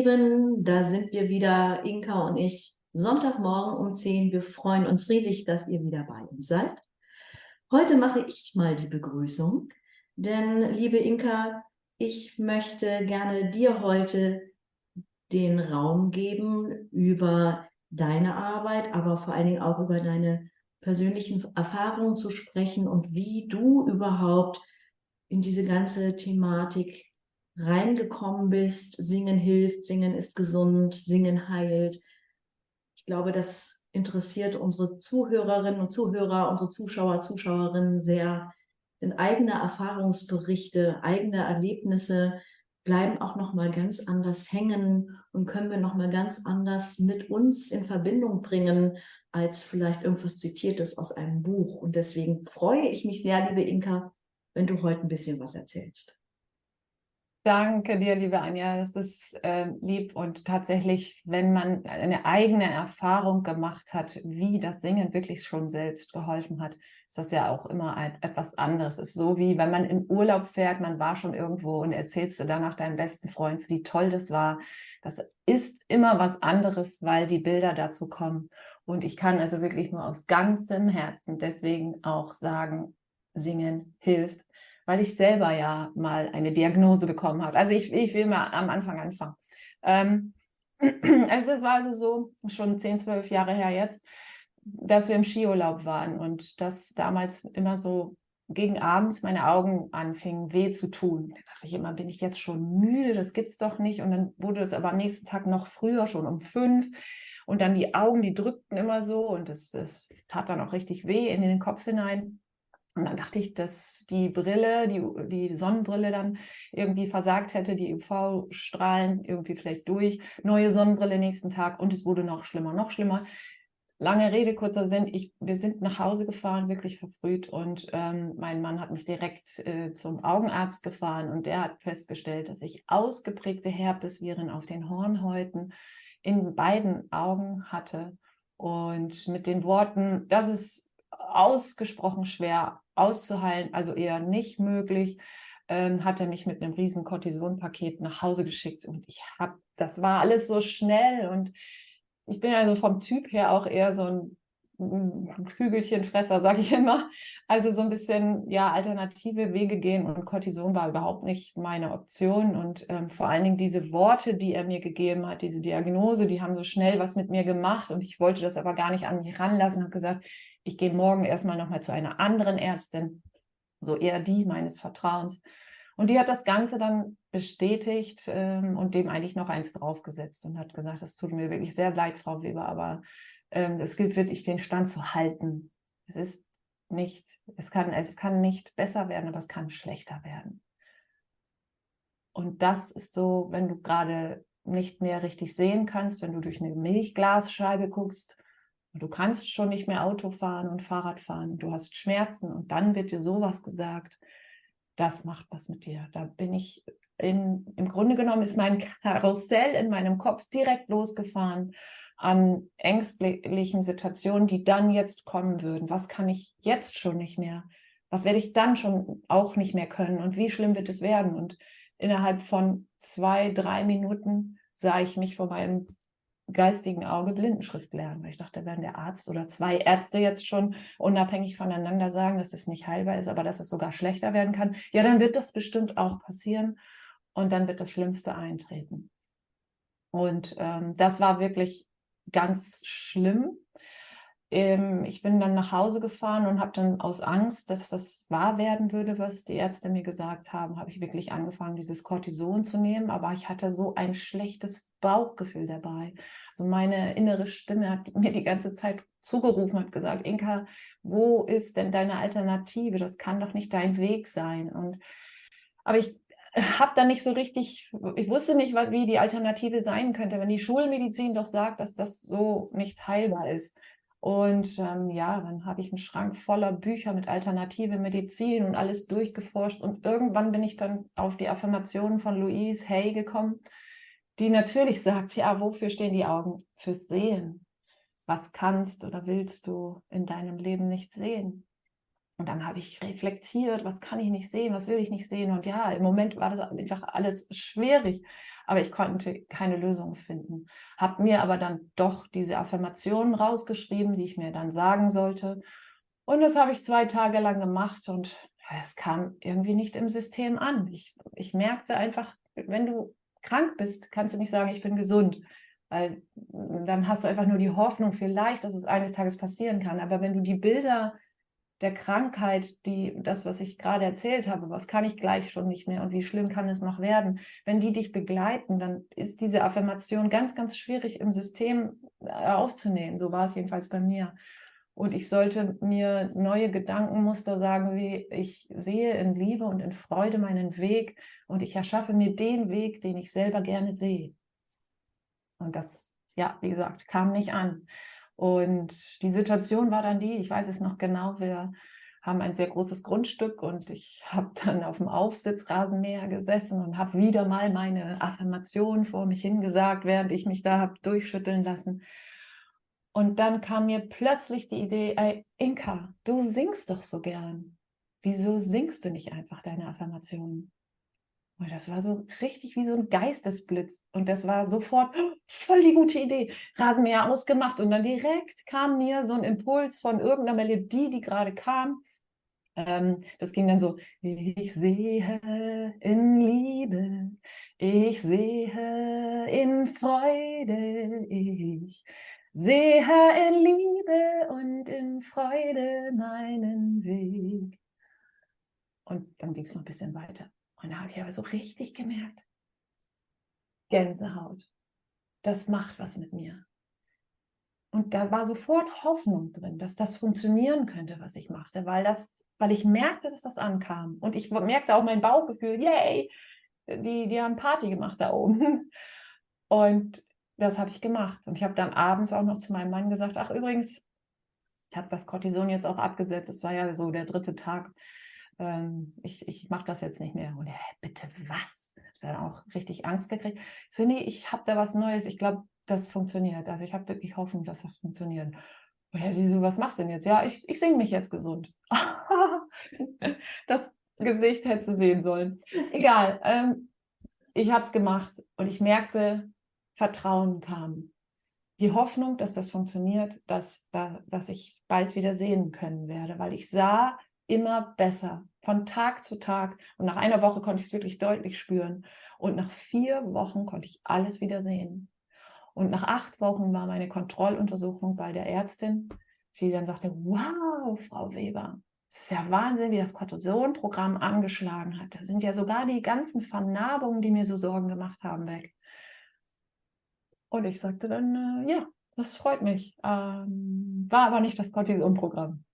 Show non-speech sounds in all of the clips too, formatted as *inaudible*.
Lieben, da sind wir wieder, Inka und ich, Sonntagmorgen um 10. Wir freuen uns riesig, dass ihr wieder bei uns seid. Heute mache ich mal die Begrüßung, denn liebe Inka, ich möchte gerne dir heute den Raum geben, über deine Arbeit, aber vor allen Dingen auch über deine persönlichen Erfahrungen zu sprechen und wie du überhaupt in diese ganze Thematik reingekommen bist. Singen hilft, singen ist gesund, singen heilt. Ich glaube, das interessiert unsere Zuhörerinnen und Zuhörer, unsere Zuschauer, Zuschauerinnen sehr. Denn eigene Erfahrungsberichte, eigene Erlebnisse bleiben auch noch mal ganz anders hängen und können wir noch mal ganz anders mit uns in Verbindung bringen als vielleicht irgendwas zitiertes aus einem Buch und deswegen freue ich mich sehr liebe Inka wenn du heute ein bisschen was erzählst Danke dir, liebe Anja. Das ist äh, lieb und tatsächlich, wenn man eine eigene Erfahrung gemacht hat, wie das Singen wirklich schon selbst geholfen hat, ist das ja auch immer ein, etwas anderes. Es ist so wie, wenn man in Urlaub fährt, man war schon irgendwo und erzählst du danach deinem besten Freund, wie toll das war. Das ist immer was anderes, weil die Bilder dazu kommen. Und ich kann also wirklich nur aus ganzem Herzen deswegen auch sagen, Singen hilft weil ich selber ja mal eine Diagnose bekommen habe. Also ich, ich will mal am Anfang anfangen. Ähm, *clears throat* also es war also so, schon 10, 12 Jahre her jetzt, dass wir im Skiurlaub waren und dass damals immer so gegen Abend meine Augen anfingen weh zu tun. Da dachte ich immer, bin ich jetzt schon müde? Das gibt's doch nicht. Und dann wurde es aber am nächsten Tag noch früher, schon um fünf. Und dann die Augen, die drückten immer so und es tat dann auch richtig weh in den Kopf hinein. Und dann dachte ich, dass die Brille, die, die Sonnenbrille dann irgendwie versagt hätte, die UV-Strahlen irgendwie vielleicht durch, neue Sonnenbrille nächsten Tag und es wurde noch schlimmer, noch schlimmer. Lange Rede, kurzer Sinn, ich, wir sind nach Hause gefahren, wirklich verfrüht und ähm, mein Mann hat mich direkt äh, zum Augenarzt gefahren und der hat festgestellt, dass ich ausgeprägte Herpesviren auf den Hornhäuten in beiden Augen hatte. Und mit den Worten, das ist ausgesprochen schwer auszuheilen, also eher nicht möglich, ähm, hat er mich mit einem riesen Cortisonpaket nach Hause geschickt und ich habe, das war alles so schnell und ich bin also vom Typ her auch eher so ein Kügelchenfresser, sage ich immer. Also so ein bisschen ja alternative Wege gehen und Cortison war überhaupt nicht meine Option und ähm, vor allen Dingen diese Worte, die er mir gegeben hat, diese Diagnose, die haben so schnell was mit mir gemacht und ich wollte das aber gar nicht an mich ranlassen, habe gesagt, ich gehe morgen erstmal nochmal zu einer anderen Ärztin, so eher die meines Vertrauens. Und die hat das Ganze dann bestätigt ähm, und dem eigentlich noch eins draufgesetzt und hat gesagt, es tut mir wirklich sehr leid, Frau Weber, aber ähm, es gilt wirklich, den Stand zu halten. Es ist nicht, es kann, es kann nicht besser werden, aber es kann schlechter werden. Und das ist so, wenn du gerade nicht mehr richtig sehen kannst, wenn du durch eine Milchglasscheibe guckst, Du kannst schon nicht mehr Auto fahren und Fahrrad fahren. Du hast Schmerzen und dann wird dir sowas gesagt. Das macht was mit dir. Da bin ich in, im Grunde genommen ist mein Karussell in meinem Kopf direkt losgefahren an ängstlichen Situationen, die dann jetzt kommen würden. Was kann ich jetzt schon nicht mehr? Was werde ich dann schon auch nicht mehr können? Und wie schlimm wird es werden? Und innerhalb von zwei, drei Minuten sah ich mich vor meinem geistigen Auge Blindenschrift lernen. Weil ich dachte, wenn der Arzt oder zwei Ärzte jetzt schon unabhängig voneinander sagen, dass es nicht heilbar ist, aber dass es sogar schlechter werden kann, ja, dann wird das bestimmt auch passieren und dann wird das Schlimmste eintreten. Und ähm, das war wirklich ganz schlimm. Ähm, ich bin dann nach Hause gefahren und habe dann aus Angst, dass das wahr werden würde, was die Ärzte mir gesagt haben, habe ich wirklich angefangen, dieses Cortison zu nehmen. Aber ich hatte so ein schlechtes Bauchgefühl dabei. Also meine innere Stimme hat mir die ganze Zeit zugerufen, hat gesagt, Inka, wo ist denn deine Alternative? Das kann doch nicht dein Weg sein. Und aber ich habe dann nicht so richtig, ich wusste nicht, wie die Alternative sein könnte, wenn die Schulmedizin doch sagt, dass das so nicht heilbar ist. Und ähm, ja, dann habe ich einen Schrank voller Bücher mit alternative Medizin und alles durchgeforscht. Und irgendwann bin ich dann auf die Affirmationen von Louise Hay gekommen, die natürlich *laughs* sagt, ja, wofür stehen die Augen? Fürs Sehen. Was kannst oder willst du in deinem Leben nicht sehen? Und dann habe ich reflektiert, was kann ich nicht sehen, was will ich nicht sehen. Und ja, im Moment war das einfach alles schwierig, aber ich konnte keine Lösung finden. Habe mir aber dann doch diese Affirmationen rausgeschrieben, die ich mir dann sagen sollte. Und das habe ich zwei Tage lang gemacht und es kam irgendwie nicht im System an. Ich, ich merkte einfach, wenn du krank bist, kannst du nicht sagen, ich bin gesund. Weil dann hast du einfach nur die Hoffnung vielleicht, dass es eines Tages passieren kann. Aber wenn du die Bilder der Krankheit, die, das, was ich gerade erzählt habe, was kann ich gleich schon nicht mehr und wie schlimm kann es noch werden, wenn die dich begleiten, dann ist diese Affirmation ganz, ganz schwierig im System äh, aufzunehmen. So war es jedenfalls bei mir. Und ich sollte mir neue Gedankenmuster sagen, wie ich sehe in Liebe und in Freude meinen Weg und ich erschaffe mir den Weg, den ich selber gerne sehe. Und das, ja, wie gesagt, kam nicht an. Und die Situation war dann die, ich weiß es noch genau, wir haben ein sehr großes Grundstück und ich *laughs* habe dann auf dem Aufsitzrasenmäher gesessen und habe wieder mal meine Affirmation vor mich hingesagt, während ich mich da habe durchschütteln lassen. Und dann kam mir plötzlich die Idee, ey, Inka, du singst doch so gern. Wieso singst du nicht einfach deine Affirmationen? Und das war so richtig wie so ein Geistesblitz. Und das war sofort voll die gute Idee. Rasenmäher ausgemacht. Und dann direkt kam mir so ein Impuls von irgendeiner Melodie, die gerade kam. Ähm, das ging dann so, ich sehe in Liebe, ich sehe in Freude, ich sehe in Liebe und in Freude meinen Weg. Und dann ging es noch ein bisschen weiter. Und da habe ich aber so richtig gemerkt, Gänsehaut, das macht was mit mir. Und da war sofort Hoffnung drin, dass das funktionieren könnte, was ich machte, weil das, weil ich merkte, dass das ankam. Und ich merkte auch mein Bauchgefühl, yay, die, die haben Party gemacht da oben. *laughs* Und das habe ich gemacht. Und ich habe dann abends auch noch zu meinem Mann gesagt, ach übrigens, ich habe das Cortison jetzt auch abgesetzt. Es war ja so der dritte Tag ähm, ich, ich mache das jetzt nicht mehr. Und er, bitte was? Ich habe dann auch richtig Angst gekriegt. Ich so, nee, ich habe da was Neues. Ich glaube, das funktioniert. Also ich habe wirklich Hoffnung, dass das funktioniert. Und er, wieso, was machst du denn jetzt? Ja, ich, ich singe mich jetzt gesund. *laughs* das Gesicht hättest du sehen sollen. Egal. Ähm, ich habe es gemacht und ich merkte, Vertrauen kam. Die Hoffnung, dass das funktioniert, dass, da, dass ich bald wieder sehen können werde, weil ich sah immer besser von Tag zu Tag. Und nach einer Woche konnte ich es wirklich deutlich spüren. Und nach vier Wochen konnte ich alles wieder sehen. Und nach acht Wochen war meine Kontrolluntersuchung bei der Ärztin, die dann sagte, wow, Frau Weber, es ist ja Wahnsinn, wie das Cortisonprogramm angeschlagen hat. Da sind ja sogar die ganzen Vernarbungen, die mir so Sorgen gemacht haben, weg. Und ich sagte dann, äh, ja, das freut mich. Ähm, war aber nicht das Cortisonprogramm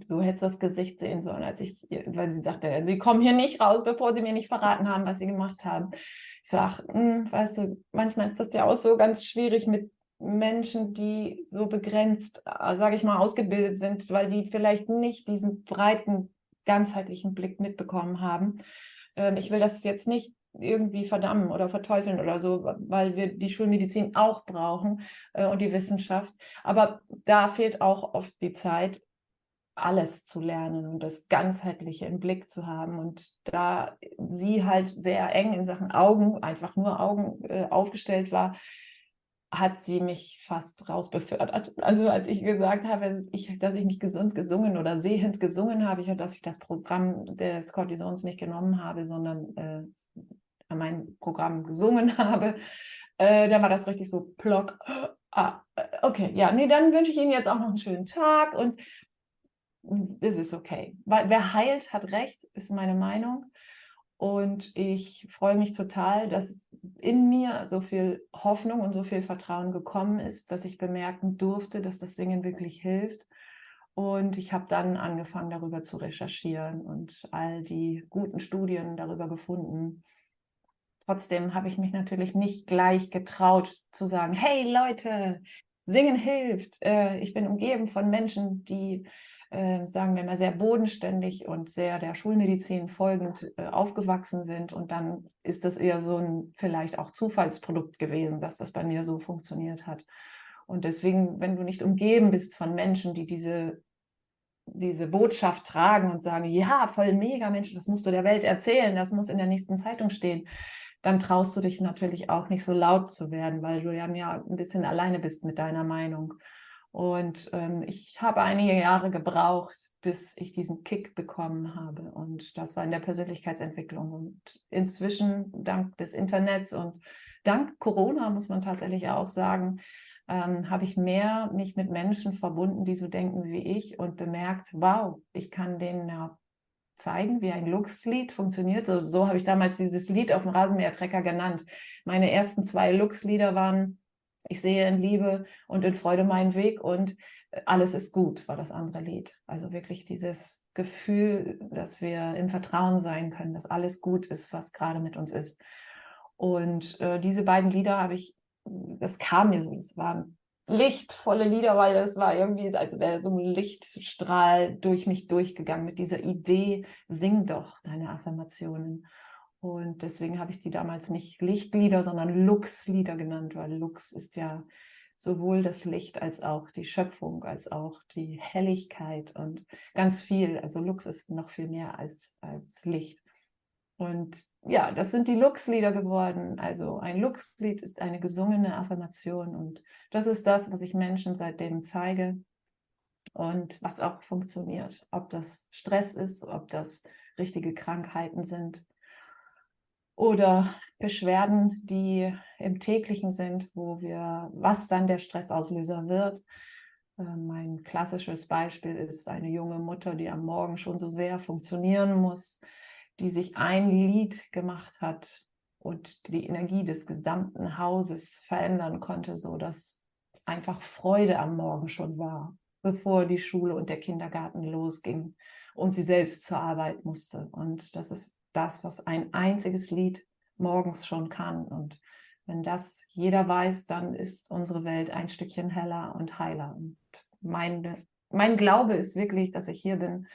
du hättest das Gesicht sehen sollen, als ich, weil sie sagte, sie kommen hier nicht raus, bevor sie mir nicht verraten haben, was sie gemacht haben. Ich sage, hm, weißt du, manchmal ist das ja auch so ganz schwierig mit Menschen, die so begrenzt, äh, sage ich mal, ausgebildet sind, weil die vielleicht nicht diesen breiten, ganzheitlichen Blick mitbekommen haben. Ähm, ich will das jetzt nicht irgendwie verdammen oder verteufeln oder so, weil wir die Schulmedizin auch brauchen äh, und die Wissenschaft. Aber da fehlt auch oft die Zeit alles zu lernen und das Ganzheitliche im Blick zu haben. Und da sie halt sehr eng in Sachen Augen, einfach nur Augen äh, aufgestellt war, hat sie mich fast rausbefördert. Also als ich gesagt habe, ich, dass ich mich gesund gesungen oder sehend gesungen habe, ich, dass ich das Programm des Cortisons nicht genommen habe, sondern äh, mein Programm gesungen *laughs* habe, äh, dann war das richtig so plock. Ah, äh, okay, ja, nee, dann wünsche ich Ihnen jetzt auch noch einen schönen Tag und das ist okay. Weil wer heilt, hat recht, ist meine Meinung. Und ich freue mich total, dass in mir so viel Hoffnung und so viel Vertrauen gekommen ist, dass ich bemerken durfte, dass das Singen wirklich hilft. Und ich habe dann angefangen, darüber zu recherchieren und all die guten Studien darüber gefunden. Trotzdem habe ich mich natürlich nicht gleich getraut zu sagen, hey Leute, Singen hilft. Äh, ich bin umgeben von Menschen, die äh, sagen wir mal, sehr bodenständig und sehr der Schulmedizin folgend äh, aufgewachsen sind. Und dann ist das eher so ein vielleicht auch Zufallsprodukt gewesen, dass das bei mir so funktioniert hat. Und deswegen, wenn du nicht umgeben bist von Menschen, die diese diese Botschaft tragen und sagen, ja, voll mega Mensch, das musst du der Welt erzählen, das muss in der nächsten Zeitung stehen, dann traust du dich natürlich auch nicht so laut zu werden, weil du ja, ja ein bisschen alleine bist mit deiner Meinung. Und ähm, ich habe einige Jahre gebraucht, bis ich diesen Kick bekommen habe. Und das war in der Persönlichkeitsentwicklung. Und inzwischen, dank des Internets und dank Corona, muss man tatsächlich auch sagen, ähm, habe ich mehr mich mit Menschen verbunden, die so denken wie ich und bemerkt, wow, ich kann denen ja zeigen, wie ein Lux-Lied funktioniert. So, so habe ich damals dieses Lied auf dem Rasenmähertrecker genannt. Meine ersten zwei Lux-Lieder waren Ich sehe in Liebe und in Freude meinen Weg und äh, alles ist gut, war das andere Lied. Also wirklich dieses Gefühl, dass wir im Vertrauen sein können, dass alles gut ist, was gerade mit uns ist. Und äh, diese beiden Lieder habe ich das kam mir so, es waren lichtvolle Lieder, weil das war irgendwie, als wäre so ein Lichtstrahl durch mich durchgegangen mit dieser Idee, sing doch deine Affirmationen. Und deswegen habe ich die damals nicht Lichtlieder, sondern Lux-Lieder genannt, weil Lux ist ja sowohl das Licht als auch die Schöpfung, als auch die Helligkeit und ganz viel. Also Lux ist noch viel mehr als, als Licht. Und ja, das sind die Lux-Lieder geworden. Also ein Lux-Lied ist eine gesungene Affirmation und das ist das, was ich Menschen seitdem zeige und was auch funktioniert. Ob das Stress ist, ob das richtige Krankheiten sind oder Beschwerden, die im täglichen sind, wo wir, was dann der Stressauslöser wird. Ähm, mein klassisches Beispiel ist eine junge Mutter, die am Morgen schon so sehr funktionieren muss, die sich ein Lied gemacht hat und die Energie des gesamten Hauses verändern konnte, so dass einfach Freude am Morgen schon war, bevor die Schule und der Kindergarten losging und sie selbst zur Arbeit musste. Und das ist das, was ein einziges Lied morgens schon kann. Und wenn das jeder weiß, dann ist unsere Welt ein Stückchen heller und heiler. Und mein, mein Glaube ist wirklich, dass ich hier bin,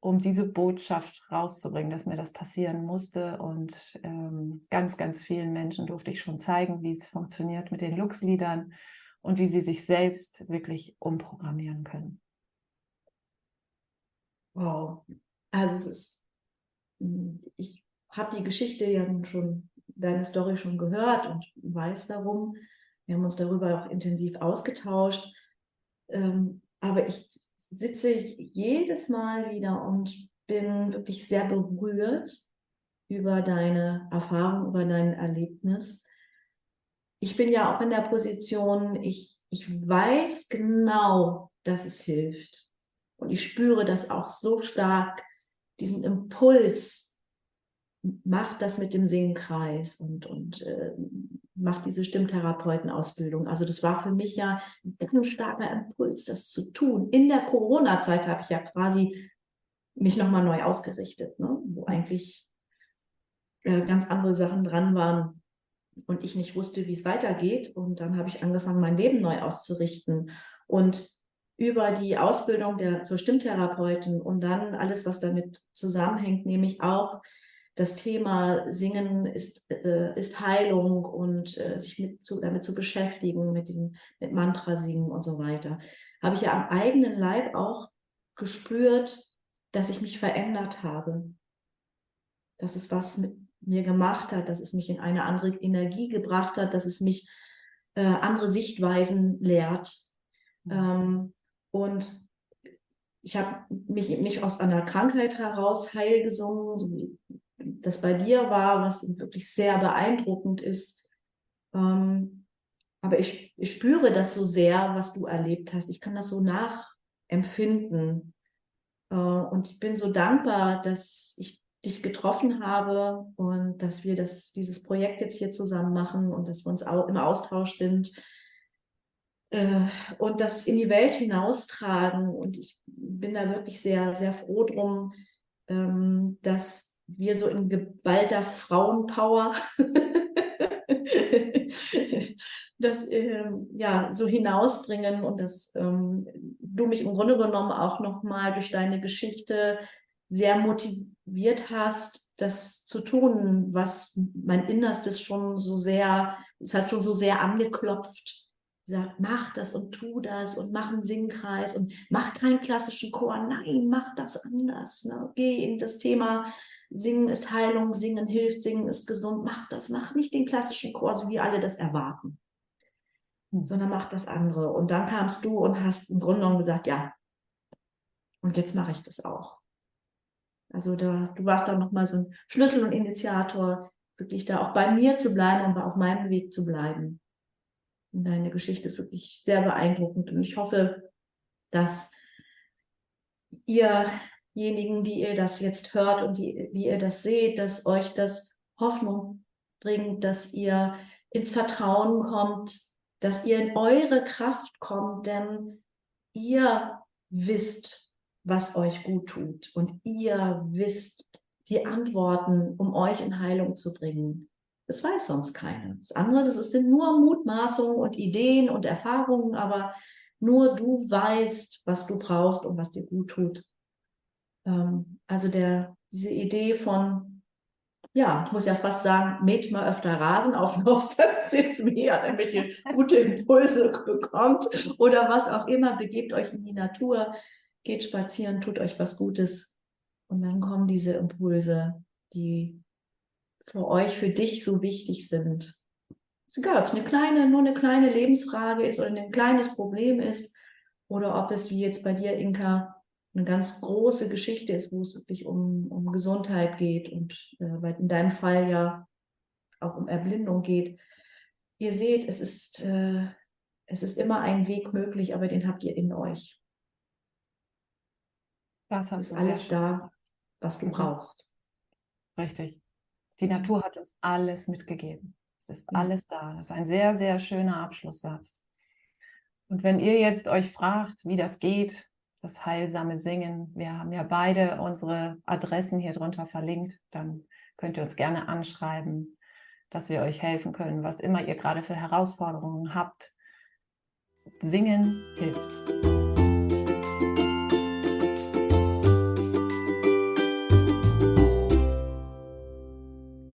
um diese Botschaft rauszubringen, dass mir das passieren musste. Und ähm, ganz, ganz vielen Menschen durfte ich schon zeigen, wie es funktioniert mit den Lux-Liedern und wie sie sich selbst wirklich umprogrammieren können. Wow. Also es ist, ich habe die Geschichte ja schon, deine Story schon gehört und weiß darum. Wir haben uns darüber auch intensiv ausgetauscht. Ähm, aber ich sitze jedes Mal wieder und bin wirklich sehr berührt über deine Erfahrung, über dein Erlebnis. Ich bin ja auch in der Position, ich, ich weiß genau, dass es hilft. Und ich spüre das auch so stark, diesen Impuls, macht das mit dem Singkreis und, und äh, macht diese Stimmtherapeutenausbildung. Also das war für mich ja ein ganz starker Impuls, das zu tun. In der Corona-Zeit habe ich ja quasi mich nochmal neu ausgerichtet, ne? wo eigentlich äh, ganz andere Sachen dran waren und ich nicht wusste, wie es weitergeht. Und dann habe ich angefangen, mein Leben neu auszurichten. Und über die Ausbildung der, zur Stimmtherapeutin und dann alles, was damit zusammenhängt, nämlich auch das Thema Singen ist, äh, ist Heilung und äh, sich mit zu, damit zu beschäftigen, mit diesem mit Mantra singen und so weiter, habe ich ja am eigenen Leib auch gespürt, dass ich mich verändert habe. Dass es was mit mir gemacht hat, dass es mich in eine andere Energie gebracht hat, dass es mich äh, andere Sichtweisen lehrt. Mhm. Ähm, und ich habe mich eben nicht aus einer Krankheit heraus heil gesungen, so wie das bei dir war, was wirklich sehr beeindruckend ist. Ähm, aber ich, ich spüre das so sehr, was du erlebt hast. Ich kann das so nachempfinden. Äh, und ich bin so dankbar, dass ich dich getroffen habe und dass wir das, dieses Projekt jetzt hier zusammen machen und dass wir uns auch im Austausch sind und das in die Welt hinaustragen. Und ich bin da wirklich sehr, sehr froh drum, ähm, dass wir so in geballter Frauenpower *laughs* das ähm, ja so hinausbringen und dass ähm, du mich im Grunde genommen auch nochmal durch deine Geschichte sehr motiviert hast, das zu tun, was mein Innerstes schon so sehr, es hat schon so sehr angeklopft sagt, mach das und tu das und mach einen Singkreis und mach keinen klassischen Chor. Nein, mach das anders. Ne? Geh in das Thema, Singen ist Heilung, Singen hilft, Singen ist gesund. Mach das, mach nicht den klassischen Chor, so wie alle das erwarten, hm. sondern mach das andere. Und dann kamst du und hast im Grunde genommen gesagt, ja, und jetzt mache ich das auch. Also da, du warst da nochmal so ein Schlüssel und Initiator, wirklich da auch bei mir zu bleiben und auf meinem Weg zu bleiben. Deine Geschichte ist wirklich sehr beeindruckend und ich hoffe, dass ihrjenigen, die ihr das jetzt hört und die, die ihr das seht, dass euch das Hoffnung bringt, dass ihr ins Vertrauen kommt, dass ihr in eure Kraft kommt, denn ihr wisst, was euch gut tut und ihr wisst die Antworten, um euch in Heilung zu bringen. Das weiß sonst keiner. Das andere, das ist nur Mutmaßungen und Ideen und Erfahrungen, aber nur du weißt, was du brauchst und was dir gut tut. Ähm, also der, diese Idee von, ja, ich muss ja fast sagen, mäht mal öfter Rasen auf den *laughs* Aufsatz, sitzt mehr, damit ihr gute Impulse bekommt oder was auch immer, begebt euch in die Natur, geht spazieren, tut euch was Gutes und dann kommen diese Impulse, die für euch, für dich so wichtig sind. Ist egal, ob es eine kleine, nur eine kleine Lebensfrage ist oder ein kleines Problem ist oder ob es wie jetzt bei dir, Inka, eine ganz große Geschichte ist, wo es wirklich um, um Gesundheit geht und äh, weil in deinem Fall ja auch um Erblindung geht. Ihr seht, es ist, äh, es ist immer ein Weg möglich, aber den habt ihr in euch. Das ist alles da, was du brauchst. Richtig. Die Natur hat uns alles mitgegeben. Es ist alles da. Das ist ein sehr, sehr schöner Abschlusssatz. Und wenn ihr jetzt euch fragt, wie das geht, das heilsame Singen, wir haben ja beide unsere Adressen hier drunter verlinkt, dann könnt ihr uns gerne anschreiben, dass wir euch helfen können, was immer ihr gerade für Herausforderungen habt. Singen hilft.